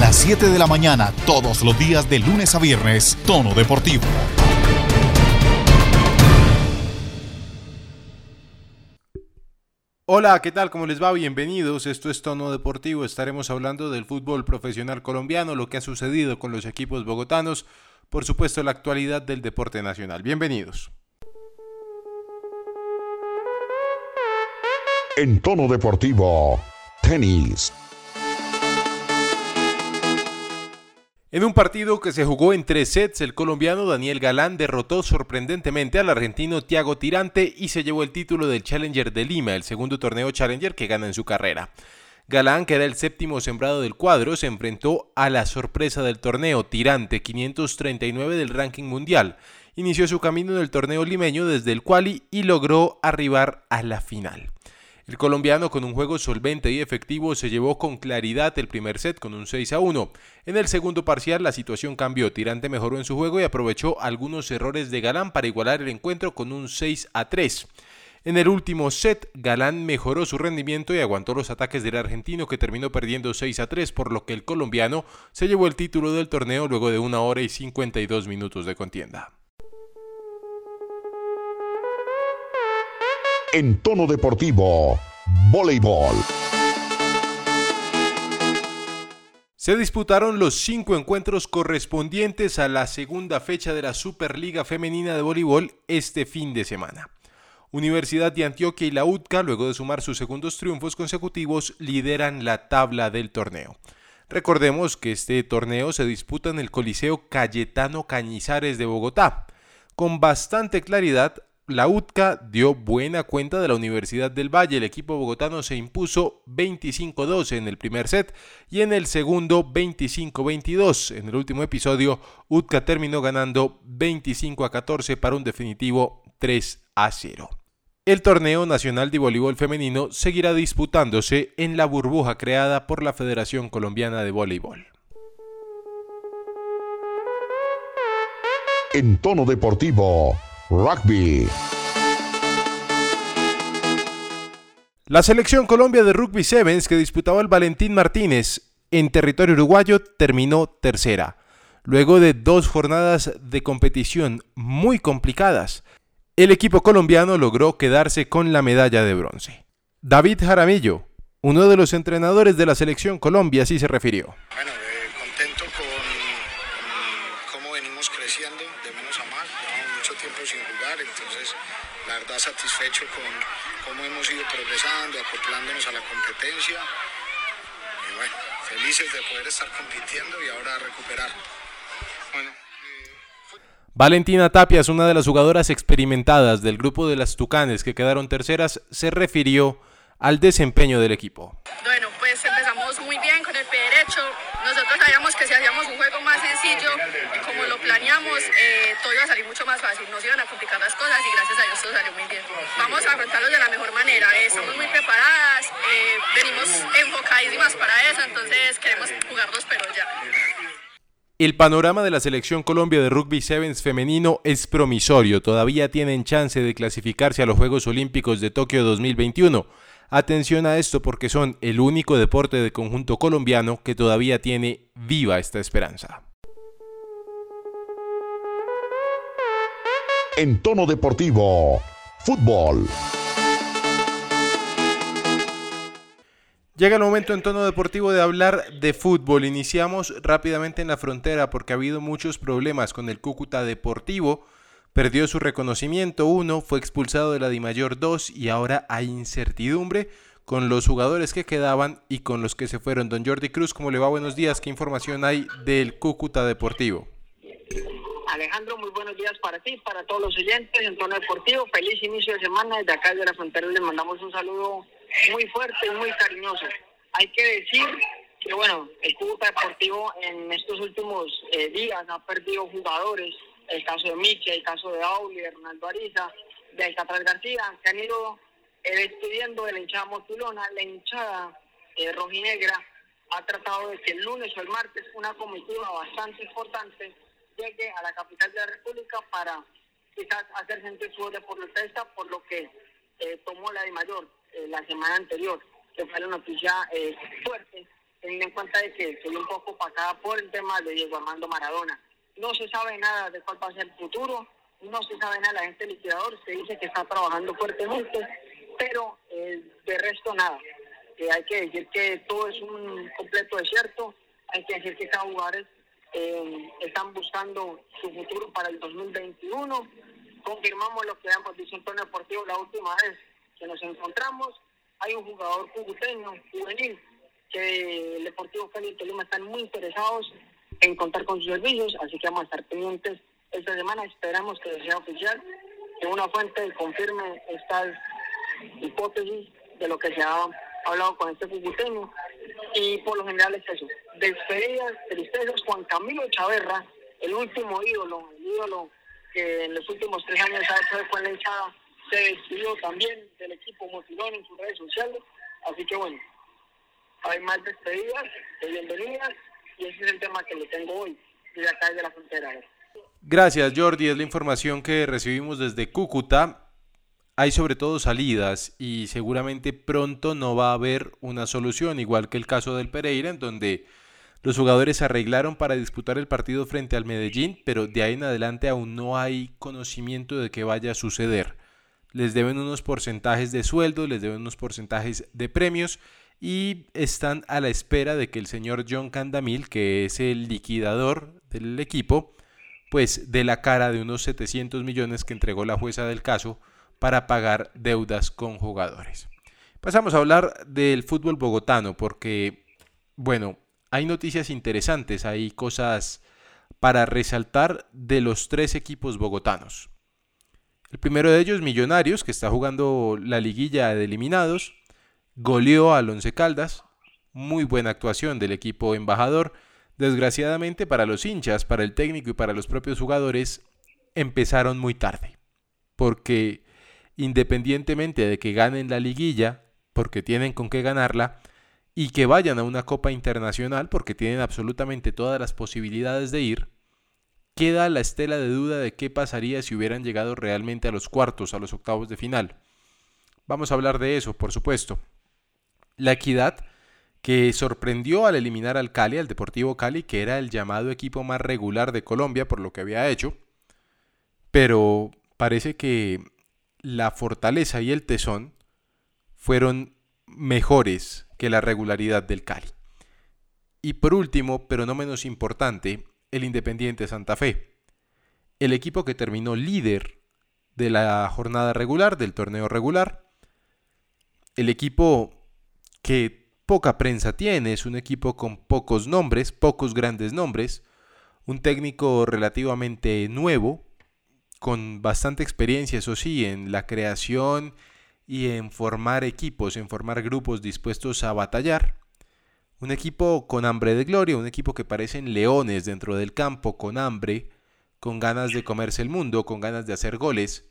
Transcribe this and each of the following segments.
las 7 de la mañana, todos los días de lunes a viernes, Tono Deportivo. Hola, ¿qué tal? ¿Cómo les va? Bienvenidos. Esto es Tono Deportivo. Estaremos hablando del fútbol profesional colombiano, lo que ha sucedido con los equipos bogotanos, por supuesto la actualidad del deporte nacional. Bienvenidos. En Tono Deportivo, tenis. En un partido que se jugó en tres sets, el colombiano Daniel Galán derrotó sorprendentemente al argentino Thiago Tirante y se llevó el título del Challenger de Lima, el segundo torneo Challenger que gana en su carrera. Galán, que era el séptimo sembrado del cuadro, se enfrentó a la sorpresa del torneo, Tirante, 539 del ranking mundial. Inició su camino en el torneo limeño desde el quali y logró arribar a la final. El colombiano con un juego solvente y efectivo se llevó con claridad el primer set con un 6 a 1. En el segundo parcial la situación cambió, Tirante mejoró en su juego y aprovechó algunos errores de Galán para igualar el encuentro con un 6 a 3. En el último set, Galán mejoró su rendimiento y aguantó los ataques del argentino que terminó perdiendo 6 a 3, por lo que el colombiano se llevó el título del torneo luego de una hora y 52 minutos de contienda. En tono deportivo, voleibol. Se disputaron los cinco encuentros correspondientes a la segunda fecha de la Superliga Femenina de Voleibol este fin de semana. Universidad de Antioquia y la UTCA, luego de sumar sus segundos triunfos consecutivos, lideran la tabla del torneo. Recordemos que este torneo se disputa en el Coliseo Cayetano Cañizares de Bogotá. Con bastante claridad, la UTCA dio buena cuenta de la Universidad del Valle. El equipo bogotano se impuso 25-12 en el primer set y en el segundo 25-22. En el último episodio, UTCA terminó ganando 25-14 para un definitivo 3-0. El torneo nacional de voleibol femenino seguirá disputándose en la burbuja creada por la Federación Colombiana de Voleibol. En tono deportivo, Rugby. La selección Colombia de Rugby Sevens que disputaba el Valentín Martínez en territorio uruguayo terminó tercera. Luego de dos jornadas de competición muy complicadas, el equipo colombiano logró quedarse con la medalla de bronce. David Jaramillo, uno de los entrenadores de la selección Colombia, así se refirió. Satisfecho con cómo hemos ido progresando, acoplándonos a la competencia. Y bueno, felices de poder estar compitiendo y ahora recuperar. Bueno, eh, Valentina Tapia es una de las jugadoras experimentadas del grupo de las Tucanes que quedaron terceras, se refirió al desempeño del equipo. Bueno, pues empezamos muy bien con el pie derecho. Nosotros sabíamos que si hacíamos un juego más sencillo, como lo planeamos, eh, todo iba a salir mucho más fácil. Nos iban a complicar las cosas y gracias a Dios todo salió muy bien. Vamos a afrontarlos de la mejor manera. Eh, estamos muy preparadas, eh, venimos enfocadísimas para eso, entonces queremos jugarlos pero ya. El panorama de la selección Colombia de Rugby Sevens femenino es promisorio. Todavía tienen chance de clasificarse a los Juegos Olímpicos de Tokio 2021. Atención a esto porque son el único deporte de conjunto colombiano que todavía tiene viva esta esperanza. En tono deportivo, fútbol. Llega el momento en tono deportivo de hablar de fútbol. Iniciamos rápidamente en la frontera porque ha habido muchos problemas con el Cúcuta Deportivo Perdió su reconocimiento 1, fue expulsado de la Dimayor 2 y ahora hay incertidumbre con los jugadores que quedaban y con los que se fueron. Don Jordi Cruz, ¿cómo le va? Buenos días. ¿Qué información hay del Cúcuta Deportivo? Alejandro, muy buenos días para ti, para todos los oyentes en tono deportivo. Feliz inicio de semana. Desde acá de la frontera les mandamos un saludo muy fuerte y muy cariñoso. Hay que decir que, bueno, el Cúcuta Deportivo en estos últimos eh, días ha perdido jugadores el caso de Miche, el caso de Auli, de Ronaldo Ariza, de Alcatraz García, que han ido eh, despidiendo de la hinchada motulona, la hinchada eh, rojinegra ha tratado de que el lunes o el martes una comitiva bastante importante llegue a la capital de la República para quizás hacer gente su de por protesta por lo que eh, tomó la de mayor eh, la semana anterior, que fue la noticia fuerte teniendo en cuenta de que estoy un poco pasada por el tema de Diego Armando Maradona. No se sabe nada de cuál va a ser el futuro, no se sabe nada, la gente liquidador se dice que está trabajando fuertemente, pero eh, de resto nada. Eh, hay que decir que todo es un completo desierto, hay que decir que cada jugador eh, están buscando su futuro para el 2021. Confirmamos lo que hemos dicho en torno deportivo la última vez que nos encontramos. Hay un jugador juguteño, juvenil, que el Deportivo Cali y Tolima están muy interesados en contar con sus servicios, así que vamos a estar pendientes esta semana. Esperamos que sea oficial, que una fuente confirme estas hipótesis de lo que se ha hablado con este juguteño. Y por lo general es eso. Despedidas, tristezas, Juan Camilo Chaverra, el último ídolo, el ídolo que en los últimos tres años ha hecho con la hinchada, se despidió también del equipo motilón en sus redes sociales. Así que bueno, hay más despedidas de bienvenidas y ese es el tema que le tengo hoy desde acá de la frontera. Gracias Jordi, es la información que recibimos desde Cúcuta. Hay sobre todo salidas y seguramente pronto no va a haber una solución, igual que el caso del Pereira, en donde los jugadores arreglaron para disputar el partido frente al Medellín, pero de ahí en adelante aún no hay conocimiento de qué vaya a suceder. Les deben unos porcentajes de sueldo, les deben unos porcentajes de premios y están a la espera de que el señor John Candamil, que es el liquidador del equipo, pues de la cara de unos 700 millones que entregó la jueza del caso para pagar deudas con jugadores. Pasamos a hablar del fútbol bogotano porque, bueno, hay noticias interesantes, hay cosas para resaltar de los tres equipos bogotanos. El primero de ellos, Millonarios, que está jugando la liguilla de eliminados, goleó al Once Caldas, muy buena actuación del equipo embajador. Desgraciadamente para los hinchas, para el técnico y para los propios jugadores, empezaron muy tarde, porque independientemente de que ganen la liguilla, porque tienen con qué ganarla, y que vayan a una Copa Internacional, porque tienen absolutamente todas las posibilidades de ir, queda la estela de duda de qué pasaría si hubieran llegado realmente a los cuartos, a los octavos de final. Vamos a hablar de eso, por supuesto. La Equidad, que sorprendió al eliminar al Cali, al Deportivo Cali, que era el llamado equipo más regular de Colombia por lo que había hecho, pero parece que la fortaleza y el tesón fueron mejores que la regularidad del Cali. Y por último, pero no menos importante, el Independiente Santa Fe, el equipo que terminó líder de la jornada regular, del torneo regular, el equipo que poca prensa tiene, es un equipo con pocos nombres, pocos grandes nombres, un técnico relativamente nuevo, con bastante experiencia, eso sí, en la creación y en formar equipos, en formar grupos dispuestos a batallar. Un equipo con hambre de gloria, un equipo que parecen leones dentro del campo, con hambre, con ganas de comerse el mundo, con ganas de hacer goles.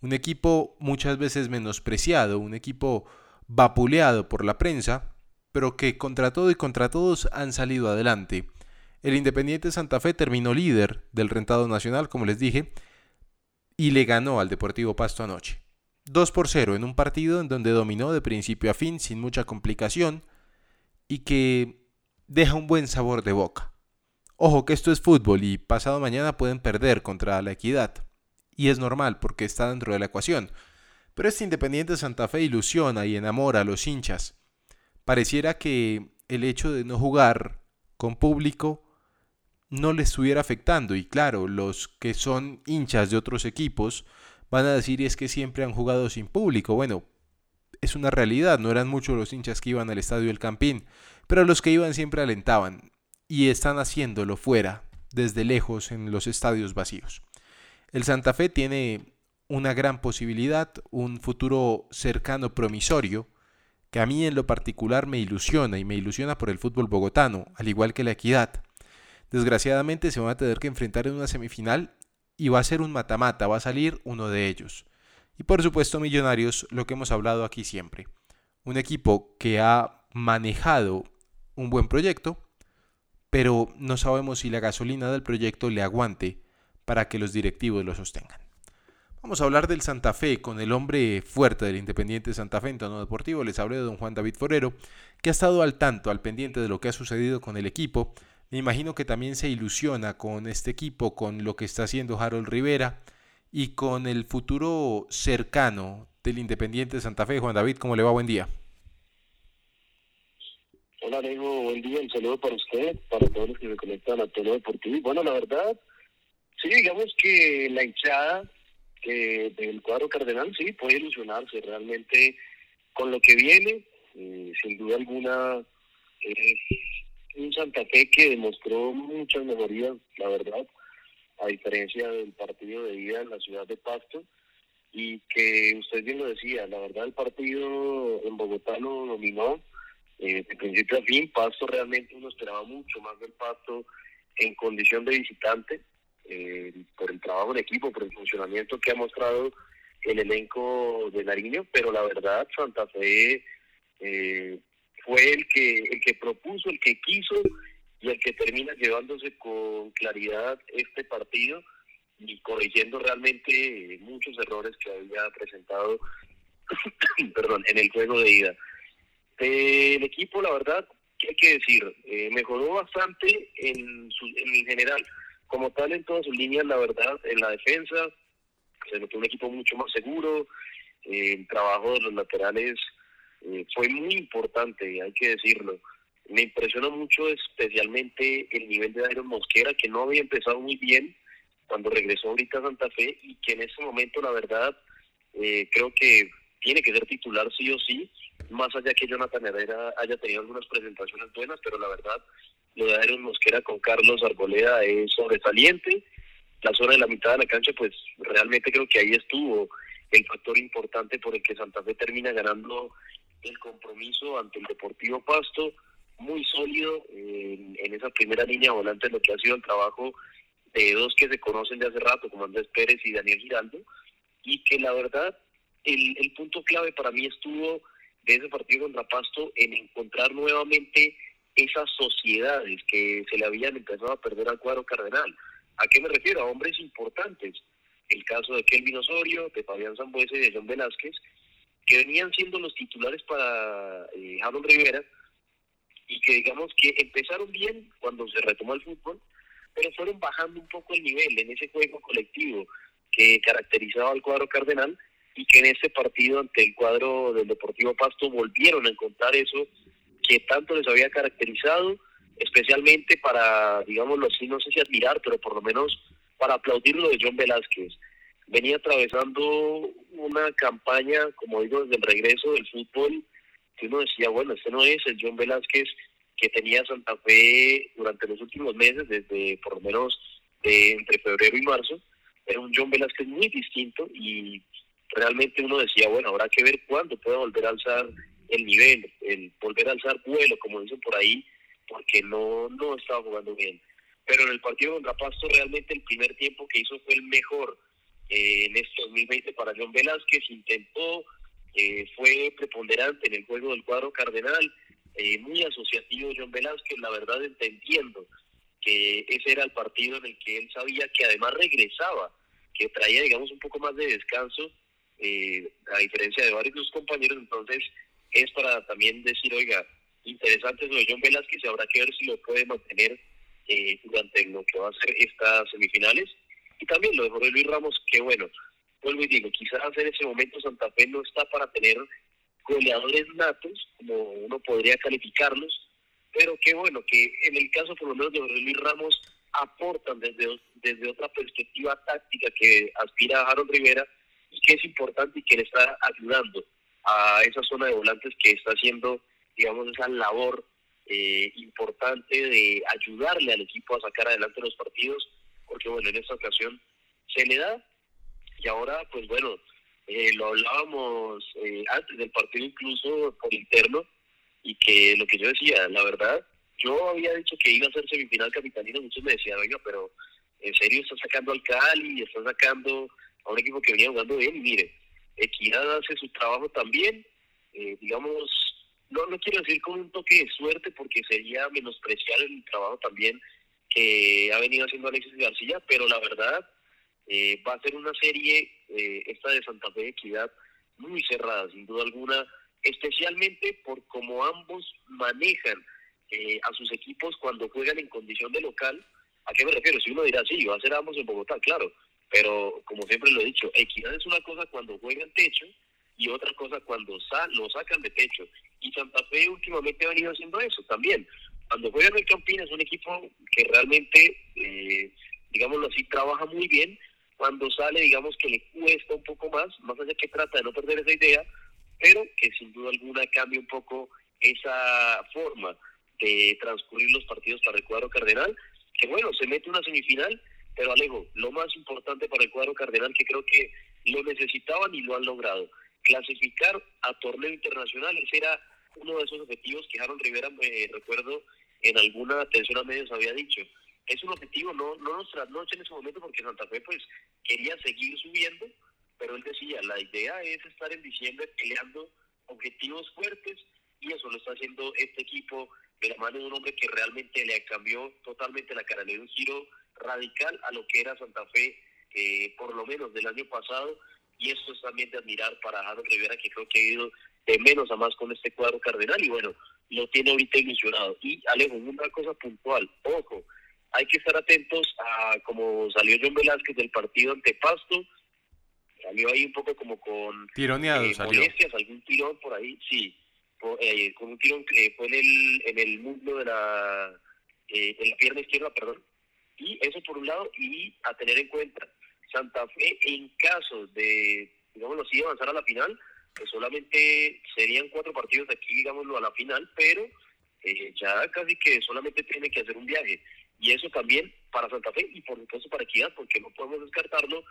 Un equipo muchas veces menospreciado, un equipo vapuleado por la prensa, pero que contra todo y contra todos han salido adelante. El Independiente Santa Fe terminó líder del rentado nacional, como les dije, y le ganó al Deportivo Pasto anoche. 2 por 0 en un partido en donde dominó de principio a fin sin mucha complicación y que deja un buen sabor de boca. Ojo que esto es fútbol y pasado mañana pueden perder contra la equidad. Y es normal porque está dentro de la ecuación. Pero este Independiente Santa Fe ilusiona y enamora a los hinchas. Pareciera que el hecho de no jugar con público no les estuviera afectando. Y claro, los que son hinchas de otros equipos van a decir es que siempre han jugado sin público. Bueno, es una realidad, no eran muchos los hinchas que iban al estadio del Campín, pero los que iban siempre alentaban y están haciéndolo fuera, desde lejos, en los estadios vacíos. El Santa Fe tiene una gran posibilidad, un futuro cercano promisorio, que a mí en lo particular me ilusiona y me ilusiona por el fútbol bogotano, al igual que la equidad. Desgraciadamente se van a tener que enfrentar en una semifinal y va a ser un mata-mata, va a salir uno de ellos. Y por supuesto Millonarios, lo que hemos hablado aquí siempre. Un equipo que ha manejado un buen proyecto, pero no sabemos si la gasolina del proyecto le aguante para que los directivos lo sostengan. Vamos a hablar del Santa Fe con el hombre fuerte del Independiente Santa Fe en tono deportivo. Les hablé de don Juan David Forero, que ha estado al tanto, al pendiente de lo que ha sucedido con el equipo. Me imagino que también se ilusiona con este equipo, con lo que está haciendo Harold Rivera y con el futuro cercano del Independiente Santa Fe. Juan David, ¿cómo le va? Buen día. Hola, Nego, buen día. Un saludo para usted, para todos los que se conectan a Tono Deportivo. Bueno, la verdad, sí, digamos que la hinchada que del cuadro cardenal sí puede ilusionarse realmente con lo que viene. Eh, sin duda alguna, es un Santa Fe que demostró muchas mejorías, la verdad, a diferencia del partido de ida en la ciudad de Pasto. Y que usted bien lo decía, la verdad el partido en Bogotá lo dominó eh, de principio a fin. Pasto realmente uno esperaba mucho más del Pasto en condición de visitante eh, por el trabajo en equipo, por el funcionamiento que ha mostrado el elenco de Nariño, pero la verdad Santa Fe eh, fue el que el que propuso, el que quiso y el que termina llevándose con claridad este partido y corrigiendo realmente muchos errores que había presentado perdón, en el juego de ida. El equipo, la verdad, ¿qué hay que decir? Eh, mejoró bastante en, su, en general como tal en todas sus líneas, la verdad, en la defensa se notó un equipo mucho más seguro, eh, el trabajo de los laterales eh, fue muy importante, hay que decirlo. Me impresiona mucho especialmente el nivel de Dairo Mosquera, que no había empezado muy bien cuando regresó ahorita a Santa Fe y que en ese momento, la verdad, eh, creo que tiene que ser titular sí o sí, más allá que Jonathan Herrera haya tenido algunas presentaciones buenas, pero la verdad lo de Aaron Mosquera con Carlos Arboleda es sobresaliente. La zona de la mitad de la cancha, pues realmente creo que ahí estuvo el factor importante por el que Santa Fe termina ganando el compromiso ante el Deportivo Pasto, muy sólido en, esa primera línea volante, lo que ha sido el trabajo de dos que se conocen de hace rato, como Andrés Pérez y Daniel Giraldo, y que la verdad, el, el punto clave para mí estuvo de ese partido contra Pasto en encontrar nuevamente esas sociedades que se le habían empezado a perder al cuadro cardenal. ¿A qué me refiero? A hombres importantes. El caso de Kelvin Osorio, de Fabián Zambuese y de John Velázquez, que venían siendo los titulares para eh, Harold Rivera y que digamos que empezaron bien cuando se retomó el fútbol, pero fueron bajando un poco el nivel en ese juego colectivo que caracterizaba al cuadro cardenal y que en este partido ante el cuadro del Deportivo Pasto volvieron a encontrar eso que tanto les había caracterizado, especialmente para, digámoslo así, no sé si admirar, pero por lo menos para aplaudir lo de John Velázquez. Venía atravesando una campaña, como digo, desde el regreso del fútbol, que uno decía, bueno, este no es el John Velázquez que tenía Santa Fe durante los últimos meses, desde por lo menos entre febrero y marzo. Era un John Velázquez muy distinto y realmente uno decía, bueno, habrá que ver cuándo puede volver a alzar el nivel, el volver a alzar vuelo, como dicen por ahí, porque no, no estaba jugando bien. Pero en el partido contra Pasto realmente el primer tiempo que hizo fue el mejor eh, en este 2020 para John Velázquez, intentó, eh, fue preponderante en el juego del cuadro cardenal, eh, muy asociativo John Velázquez, la verdad entendiendo que ese era el partido en el que él sabía que además regresaba, que traía digamos un poco más de descanso, a diferencia de varios de sus compañeros, entonces es para también decir, oiga, interesante lo de John Velázquez, habrá que ver si lo puede mantener eh, durante lo que va a ser estas semifinales. Y también lo de Jorge Luis Ramos, que bueno, vuelvo y digo, quizás en ese momento Santa Fe no está para tener goleadores natos, como uno podría calificarlos, pero qué bueno, que en el caso por lo menos de Jorge Luis Ramos aportan desde, desde otra perspectiva táctica que aspira a Harold Rivera y que es importante y que le está ayudando a esa zona de volantes que está haciendo, digamos, esa labor eh, importante de ayudarle al equipo a sacar adelante los partidos, porque bueno, en esta ocasión se le da. Y ahora, pues bueno, eh, lo hablábamos eh, antes del partido incluso por interno y que lo que yo decía, la verdad, yo había dicho que iba a ser semifinal capitalino, muchos me decían, oiga, pero en serio está sacando al Cali, está sacando a un equipo que venía jugando bien y mire, Equidad hace su trabajo también, eh, digamos, no, no quiero decir con un toque de suerte porque sería menospreciar el trabajo también que ha venido haciendo Alexis García, pero la verdad, Eh, va a ser una serie, eh, esta de Santa Fe de Equidad, muy cerrada, sin duda alguna, especialmente por cómo ambos manejan eh, a sus equipos cuando juegan en condición de local. ¿A qué me refiero? Si uno dirá, sí, va a ser ambos en Bogotá, claro, pero como siempre lo he dicho, Equidad es una cosa cuando juegan techo y otra cosa cuando sa lo sacan de techo. Y Santa Fe últimamente ha venido haciendo eso también. Cuando juegan el Campín es un equipo que realmente, eh, digámoslo así, trabaja muy bien. Cuando sale, digamos que le cuesta un poco más, más allá que trata de no perder esa idea, pero que sin duda alguna cambia un poco esa forma de transcurrir los partidos para el cuadro cardenal, que bueno, se mete una semifinal, pero Alejo, lo más importante para el cuadro cardenal que creo que lo necesitaban y lo han logrado, clasificar a torneo internacional, ese era uno de esos objetivos que Aaron Rivera, me recuerdo, en alguna atención a medios había dicho. Es un objetivo, no, no nos trasnoche en ese momento porque Santa Fe pues quería seguir subiendo, pero él decía, la idea es estar en diciembre peleando objetivos fuertes y eso lo está haciendo este equipo de la mano de un hombre que realmente le cambió totalmente la cara, le dio un giro radical a lo que era Santa Fe, eh, por lo menos del año pasado, y esto es también de admirar para Harold Rivera, que creo que ha ido de menos a más con este cuadro cardenal, y bueno, lo tiene ahorita ilusionado. Y Alejo, una cosa puntual, ojo, hay que estar atentos a como salió John Velázquez del partido ante Pasto, salió ahí un poco como con Tironeado, eh, salió. molestias, algún tirón por ahí, sí, por- eh, con un tirón que fue en el, en el muslo de la, eh, en la pierna izquierda, perdón, y eso por un lado, y a tener en cuenta, Santa Fe en caso de, digámoslo así, avanzar a la final, solamente serían cuatro partidos de aquí, digámoslo, a la final, pero eh, ya casi que solamente tiene que hacer un viaje. Y eso también para Santa Fe y por supuesto para Equidad, porque no podemos descartarlo,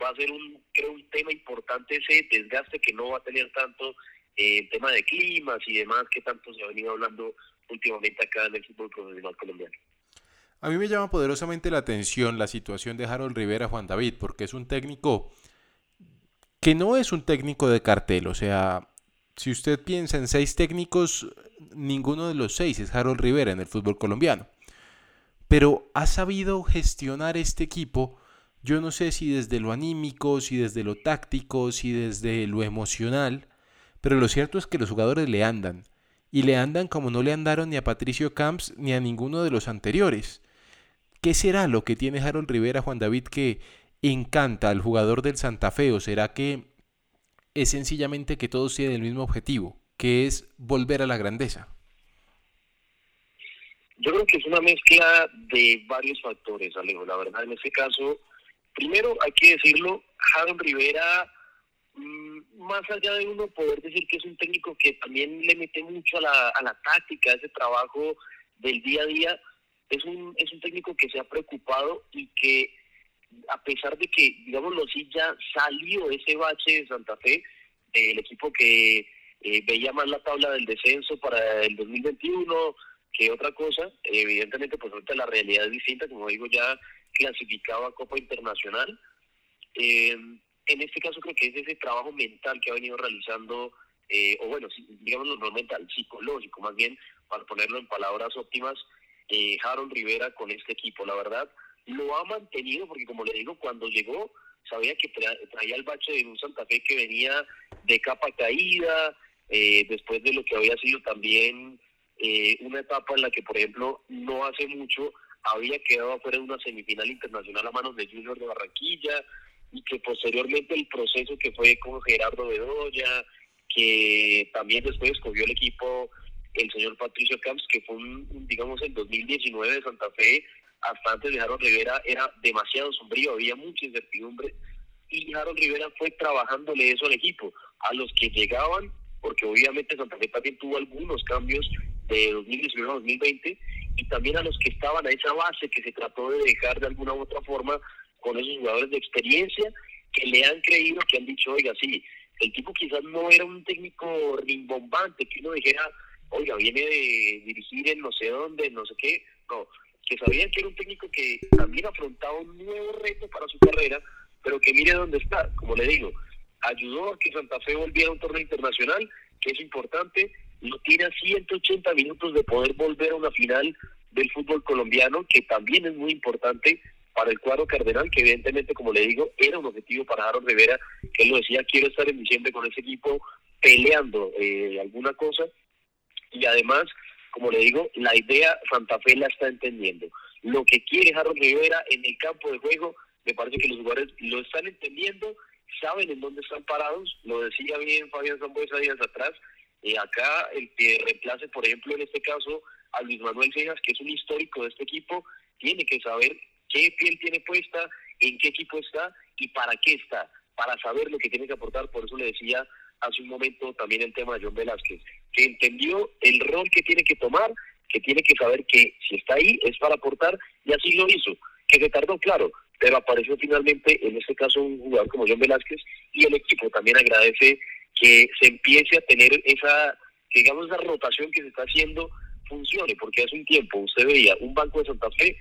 va a ser un, creo, un tema importante ese desgaste que no va a tener tanto eh, el tema de climas y demás que tanto se ha venido hablando últimamente acá en el fútbol profesional colombiano. A mí me llama poderosamente la atención la situación de Harold Rivera Juan David, porque es un técnico que no es un técnico de cartel. O sea, si usted piensa en seis técnicos, ninguno de los seis es Harold Rivera en el fútbol colombiano. Pero ha sabido gestionar este equipo, yo no sé si desde lo anímico, si desde lo táctico, si desde lo emocional, pero lo cierto es que los jugadores le andan. Y le andan como no le andaron ni a Patricio Camps ni a ninguno de los anteriores. ¿Qué será lo que tiene Harold Rivera Juan David que encanta al jugador del Santa Fe? ¿O será que es sencillamente que todos tienen el mismo objetivo, que es volver a la grandeza? Yo creo que es una mezcla de varios factores, Alejo. La verdad, en este caso, primero hay que decirlo, Harold Rivera, mm, más allá de uno poder decir que es un técnico que también le mete mucho a la, a la táctica, a ese trabajo del día a día, es un, es un técnico que se ha preocupado y que a pesar de que, digámoslo así, ya salió ese bache de Santa Fe, el equipo que eh, veía más la tabla del descenso para el 2021 que otra cosa, evidentemente pues ahorita la realidad es distinta, como digo, ya clasificado a Copa Internacional. Eh, en este caso creo que es ese trabajo mental que ha venido realizando, eh, o bueno, sí, digámoslo no mental, psicológico más bien, para ponerlo en palabras óptimas, eh, Harold Rivera con este equipo. La verdad, lo ha mantenido porque como le digo, cuando llegó sabía que tra- traía el bache de un Santa Fe que venía de capa caída, eh, después de lo que había sido también eh, una etapa en la que, por ejemplo, no hace mucho había quedado afuera de una semifinal internacional a manos de Junior de Barranquilla y que posteriormente el proceso que fue con Gerardo Bedoya, que también después escogió el equipo el señor Patricio Camps, que fue, un, digamos, el 2019 de Santa Fe, hasta antes de Harold Rivera, era demasiado sombrío, había mucha incertidumbre, y Harold Rivera fue trabajándole eso al equipo, a los que llegaban, porque obviamente Santa Fe también tuvo algunos cambios de 2019 a 2020, y también a los que estaban a esa base que se trató de dejar de alguna u otra forma con esos jugadores de experiencia que le han creído, que han dicho, oiga, sí, el tipo quizás no era un técnico rimbombante, que uno dijera, oiga, viene de dirigir en no sé dónde, no sé qué, no, que sabían que era un técnico que también afrontaba un nuevo reto para su carrera, pero que mire dónde está, como le digo, ayudó a que Santa Fe volviera a un torneo internacional, que es importante, no tiene a 180 minutos de poder volver a una final del fútbol colombiano, que también es muy importante, para el cuadro cardenal, que evidentemente, como le digo, era un objetivo para Harold Rivera, que él lo decía, quiero estar en diciembre con ese equipo peleando eh, alguna cosa. Y además, como le digo, la idea Santa Fe la está entendiendo. Lo que quiere Harold Rivera en el campo de juego, me parece que los jugadores lo están entendiendo, saben en dónde están parados, lo decía bien Fabián Zambuesa días atrás, eh, acá el que reemplace, por ejemplo, en este caso, a Luis Manuel Cejas, que es un histórico de este equipo, tiene que saber qué piel tiene puesta, en qué equipo está y para qué está, para saber lo que tiene que aportar. Por eso le decía hace un momento también el tema de John Velázquez, que entendió el rol que tiene que tomar, que tiene que saber que si está ahí es para aportar y así lo hizo, que se tardó, claro, pero apareció finalmente en este caso un jugador como John Velázquez y el equipo también agradece que se empiece a tener esa, digamos, esa rotación que se está haciendo funcione, porque hace un tiempo usted veía un banco de Santa Fe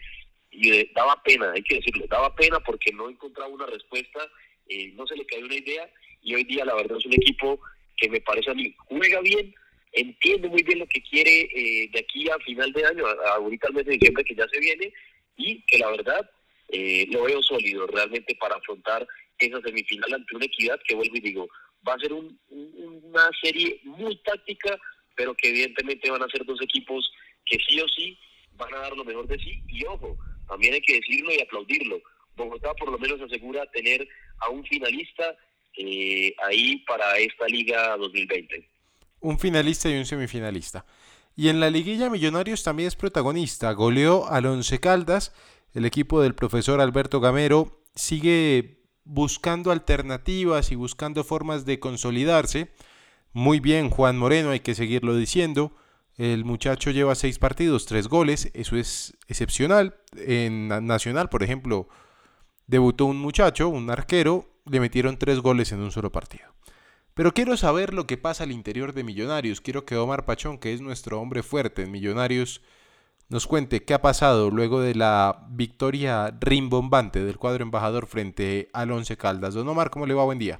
y daba pena, hay que decirlo, daba pena porque no encontraba una respuesta, eh, no se le cayó una idea y hoy día la verdad es un equipo que me parece a mí juega bien, entiende muy bien lo que quiere eh, de aquí a final de año, ahorita al mes de diciembre que ya se viene y que la verdad eh, lo veo sólido realmente para afrontar esa semifinal ante una equidad que vuelvo y digo, va a ser una serie muy táctica, pero que evidentemente van a ser dos equipos que sí o sí van a dar lo mejor de sí y ojo, también hay que decirlo y aplaudirlo. Bogotá por lo menos asegura tener a un finalista eh, ahí para esta Liga 2020. Un finalista y un semifinalista. Y en la liguilla Millonarios también es protagonista. Goleó al Once Caldas. El equipo del profesor Alberto Gamero sigue buscando alternativas y buscando formas de consolidarse. Muy bien, Juan Moreno, hay que seguirlo diciendo. El muchacho lleva seis partidos, tres goles, eso es excepcional. En Nacional, por ejemplo, debutó un muchacho, un arquero, le metieron tres goles en un solo partido. Pero quiero saber lo que pasa al interior de Millonarios. Quiero que Omar Pachón, que es nuestro hombre fuerte en Millonarios, nos cuente qué ha pasado luego de la victoria rimbombante del cuadro embajador frente al Once Caldas. Don Omar, ¿cómo le va? Buen día.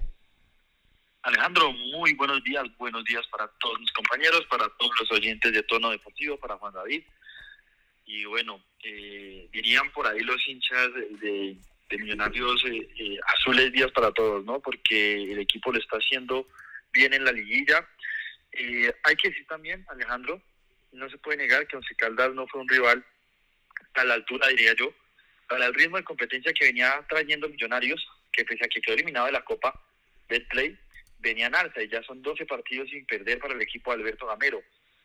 Alejandro, muy buenos días, buenos días para todos mis compañeros, para todos los oyentes de Tono Deportivo, para Juan David. Y bueno, eh, dirían por ahí los hinchas de, Millonarios eh, eh, azules días para todos, ¿no? Porque el equipo lo está haciendo bien en la liguilla. hay que decir también, Alejandro, no se puede negar que Once Caldas no fue un rival a la altura, diría yo, para el ritmo de competencia que venía trayendo Millonarios, que pese a que quedó eliminado de la Copa Betplay, venían alza y ya son 12 partidos sin perder para el equipo de Alberto Gamero.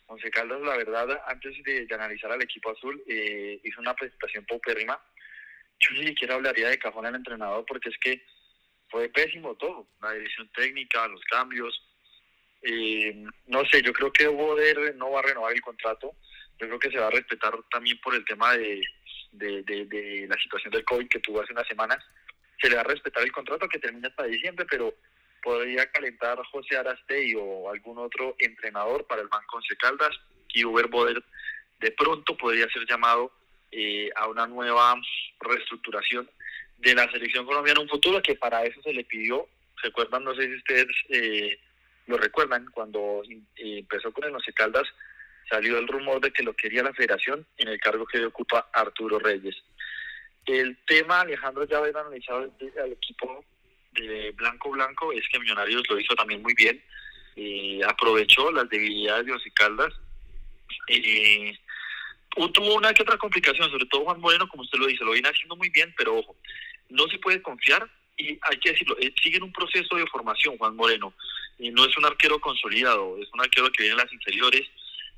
Once Caldas, la verdad, antes de, analizar al equipo azul, eh, hizo una presentación paupérrima. Yo ni siquiera hablaría de cajón al entrenador porque es que fue pésimo todo, la dirección técnica, los cambios. No sé, yo creo que Boder no va a renovar el contrato. Yo creo que se va a respetar también por el tema de la situación del COVID que tuvo hace unas semanas. Se le va a respetar el contrato que termina hasta diciembre, pero podría calentar José Arastey o algún otro entrenador para el Banco Once Caldas y Uber Boder de pronto podría ser llamado eh, a una nueva reestructuración de la selección colombiana en un futuro que para eso se le pidió, recuerdan, no sé si ustedes eh, lo recuerdan, cuando eh, empezó con el Once salió el rumor de que lo quería la federación en el cargo que ocupa Arturo Reyes. El tema, Alejandro, ya había analizado al equipo de Blanco Blanco es que Millonarios lo hizo también muy bien. Eh, aprovechó las debilidades de Once Caldas. Eh, tuvo una que otra complicación, sobre todo Juan Moreno, como usted lo dice, lo viene haciendo muy bien, pero ojo, no se puede confiar y hay que decirlo, eh, sigue en un proceso de formación Juan Moreno. y no es un arquero consolidado, es un arquero que viene en las inferiores,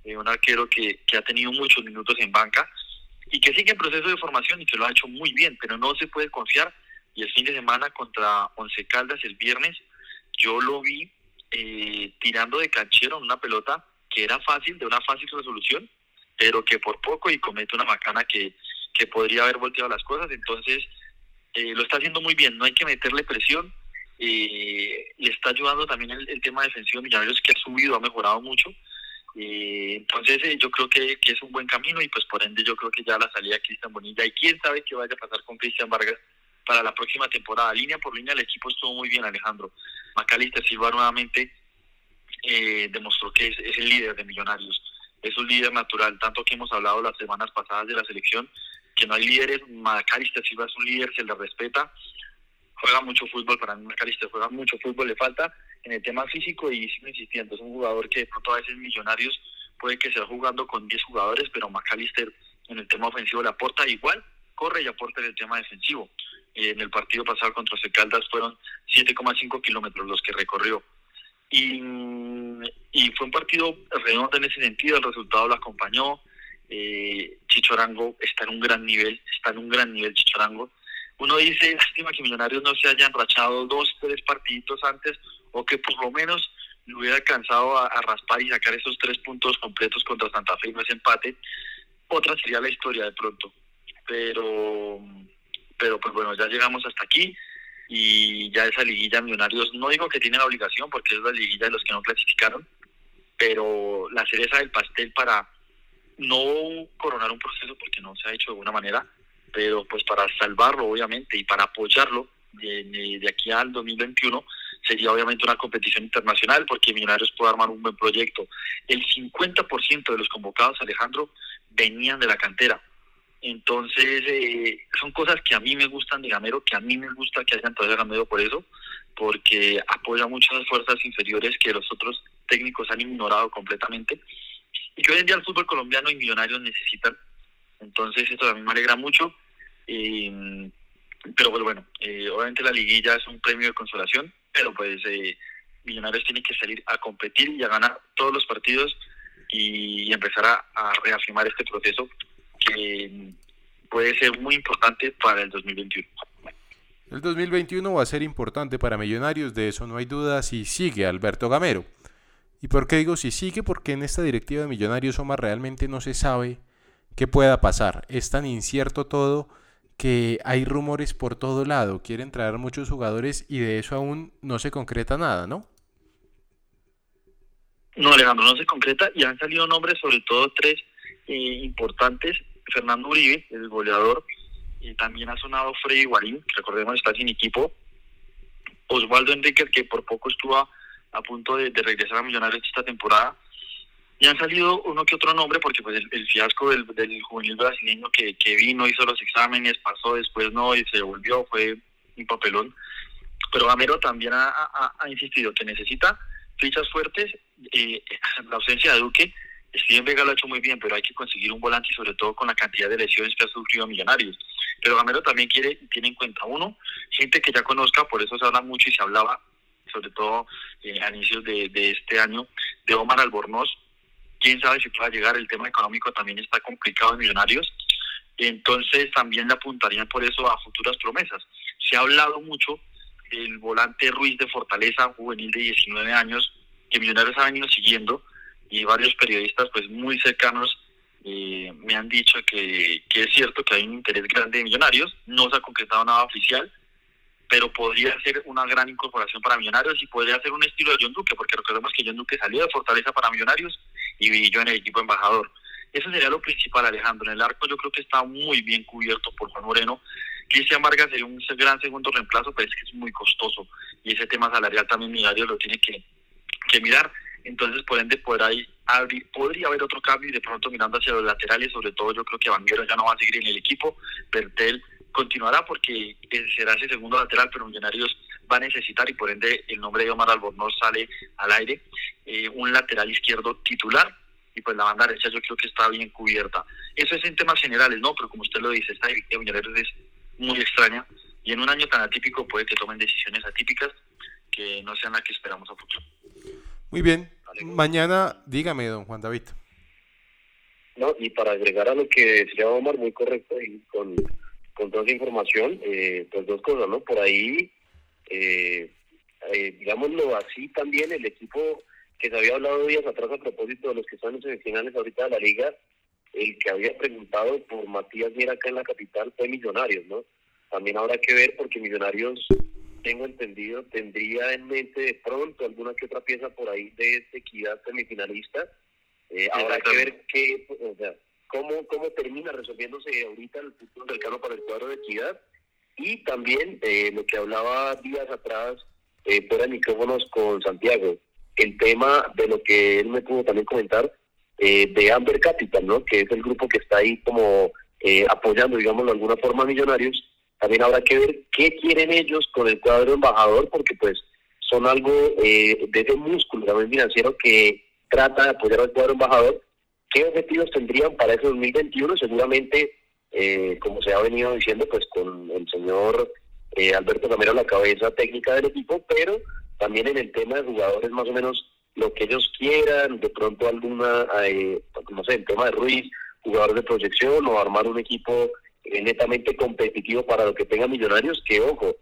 eh, un arquero que, que ha tenido muchos minutos en banca y que sigue en proceso de formación y que lo ha hecho muy bien, pero no se puede confiar y el fin de semana contra Once Caldas el viernes, yo lo vi eh, tirando de canchero en una pelota que era fácil, de una fácil resolución, pero que por poco y comete una macana que, que podría haber volteado las cosas. Entonces, eh, lo está haciendo muy bien, no hay que meterle presión. Eh, le está ayudando también el, tema defensivo de Millonarios que ha subido, ha mejorado mucho. entonces, yo creo que, es un buen camino y pues por ende yo creo que ya la salida de Cristian Bonilla y quién sabe qué vaya a pasar con Cristian Vargas para la próxima temporada. Línea por línea el equipo estuvo muy bien, Alejandro. Macalister Silva nuevamente eh, demostró que es, el líder de Millonarios. Es un líder natural, tanto que hemos hablado las semanas pasadas de la selección, porque no hay líderes. Macalister Silva es un líder, se le respeta. Juega mucho fútbol, para mí Macalister juega mucho fútbol, le falta en el tema físico y sigo insistiendo, es un jugador que de pronto a veces millonarios puede que sea jugando con 10 jugadores, pero Macalister en el tema ofensivo le aporta igual, corre y aporta en el tema defensivo. En el partido pasado contra Secaldas fueron 7,5 kilómetros los que recorrió. Y, fue un partido redondo en ese sentido, el resultado lo acompañó. Eh, Chichorango está en un gran nivel, está en un gran nivel Chichorango. Uno dice, lástima que Millonarios no se hayan rachado dos, tres partiditos antes, o que por lo menos le hubiera alcanzado a, raspar y sacar esos tres puntos completos contra Santa Fe y no ese empate. Otra sería la historia de pronto. Pero, pero pues bueno, ya llegamos hasta aquí y ya esa liguilla Millonarios, no digo que tiene la obligación porque es la liguilla de los que no clasificaron, pero la cereza del pastel para no coronar un proceso porque no se ha hecho de alguna manera, pero pues para salvarlo obviamente y para apoyarlo de, de aquí al 2021 sería obviamente una competición internacional porque Millonarios puede armar un buen proyecto. El 50% de los convocados, Alejandro, venían de la cantera. Entonces, eh, son cosas que a mí me gustan de Gamero, que a mí me gusta que hayan traído a Gamero por eso, porque apoya muchas fuerzas inferiores que los otros técnicos han ignorado completamente y que hoy en día el fútbol colombiano y millonarios necesitan. Entonces, esto a mí me alegra mucho. Eh, pero pues bueno, eh, obviamente la liguilla es un premio de consolación, pero pues eh, Millonarios tiene que salir a competir y a ganar todos los partidos y, empezar a, reafirmar este proceso que puede ser muy importante para el 2021. El 2021 va a ser importante para Millonarios, de eso no hay duda, si sigue Alberto Gamero. ¿Y por qué digo si sigue? Porque en esta directiva de Millonarios Omar realmente no se sabe qué pueda pasar. Es tan incierto todo que hay rumores por todo lado. Quieren traer muchos jugadores y de eso aún no se concreta nada, ¿no? No, Alejandro, no se concreta y han salido nombres, sobre todo tres eh, importantes. Fernando Uribe, el goleador, y también ha sonado Freddy Guarín, que recordemos está sin equipo. Osvaldo Enrique, que por poco estuvo a, punto de, regresar a Millonarios esta temporada. Y han salido uno que otro nombre, porque pues el, fiasco del, juvenil brasileño que, que vino, hizo los exámenes, pasó, después no, y se volvió, fue un papelón. Pero Gamero también ha, ha insistido que necesita fichas fuertes eh, la ausencia de Duque, Steven Vega lo ha hecho muy bien, pero hay que conseguir un volante y sobre todo con la cantidad de lesiones que ha sufrido Millonarios. Pero Gamero también quiere, tiene en cuenta uno, gente que ya conozca, por eso se habla mucho y se hablaba, sobre todo eh, a inicios de, este año, de Omar Albornoz. Quién sabe si pueda llegar, el tema económico también está complicado en Millonarios. Entonces también le apuntarían por eso a futuras promesas. Se ha hablado mucho del volante Ruiz de Fortaleza, juvenil de 19 años, que Millonarios ha venido siguiendo y varios periodistas pues muy cercanos eh, me han dicho que, es cierto que hay un interés grande de Millonarios, no se ha concretado nada oficial, pero podría ser una gran incorporación para Millonarios y podría ser un estilo de John Duque, porque recordemos que John Duque salió de Fortaleza para Millonarios y brilló en el equipo embajador. Eso sería lo principal, Alejandro. En el arco yo creo que está muy bien cubierto por Juan Moreno. Cristian Vargas sería un gran segundo reemplazo, pero es que es muy costoso. Y ese tema salarial también Millonarios lo tiene que, que mirar. Entonces, por ende, por ahí podría haber otro cambio y de pronto mirando hacia los laterales, sobre todo yo creo que Vanguero ya no va a seguir en el equipo, Bertel continuará porque será ese segundo lateral, pero Millonarios va a necesitar y por ende el nombre de Omar Albornoz sale al aire, eh, un lateral izquierdo titular y pues la banda derecha yo creo que está bien cubierta. Eso es en temas generales, ¿no? Pero como usted lo dice, esta directiva de Millonarios es muy extraña y en un año tan atípico puede que tomen decisiones atípicas que no sean las que esperamos a futuro. Muy bien. Mañana, dígame, don Juan David. No, y para agregar a lo que decía Omar, muy correcto y con, con toda esa información, eh, pues dos cosas, ¿no? Por ahí, eh, eh, digámoslo así, también el equipo que se había hablado días atrás a propósito de los que están en semifinales ahorita de la liga, el que había preguntado por Matías Mira acá en la capital fue Millonarios, ¿no? También habrá que ver porque Millonarios tengo entendido, tendría en mente de pronto alguna que otra pieza por ahí de esta equidad semifinalista. Eh, habrá que ver qué, o sea, cómo, cómo termina resolviéndose ahorita el futuro cercano para el cuadro de equidad. Y también eh, lo que hablaba días atrás eh, fuera de micrófonos con Santiago, el tema de lo que él me pudo también comentar eh, de Amber Capital, ¿no? que es el grupo que está ahí como eh, apoyando, digamos, de alguna forma a Millonarios. También habrá que ver qué quieren ellos con el cuadro embajador, porque pues son algo eh, de ese músculo también financiero que trata de apoyar al cuadro embajador. ¿Qué objetivos tendrían para ese 2021? Seguramente, eh, como se ha venido diciendo, pues con el señor eh, Alberto Camero la cabeza técnica del equipo, pero también en el tema de jugadores más o menos lo que ellos quieran, de pronto alguna, eh, no sé, el tema de Ruiz, jugador de proyección o armar un equipo eh, netamente competitivo para lo que tenga Millonarios, que ojo,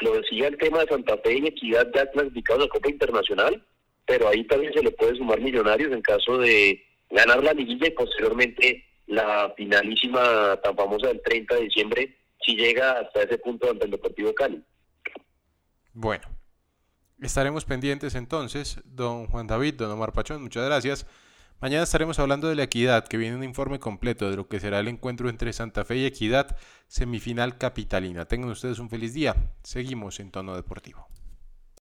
lo decía el tema de Santa Fe y Equidad ya clasificado a la Copa Internacional, pero ahí también se le puede sumar Millonarios en caso de ganar la liguilla y posteriormente la finalísima tan famosa del 30 de diciembre si llega hasta ese punto ante el Deportivo Cali. Bueno, estaremos pendientes entonces, don Juan David, don Omar Pachón, muchas gracias. Mañana estaremos hablando de la equidad, que viene un informe completo de lo que será el encuentro entre Santa Fe y Equidad, semifinal capitalina. Tengan ustedes un feliz día. Seguimos en tono deportivo.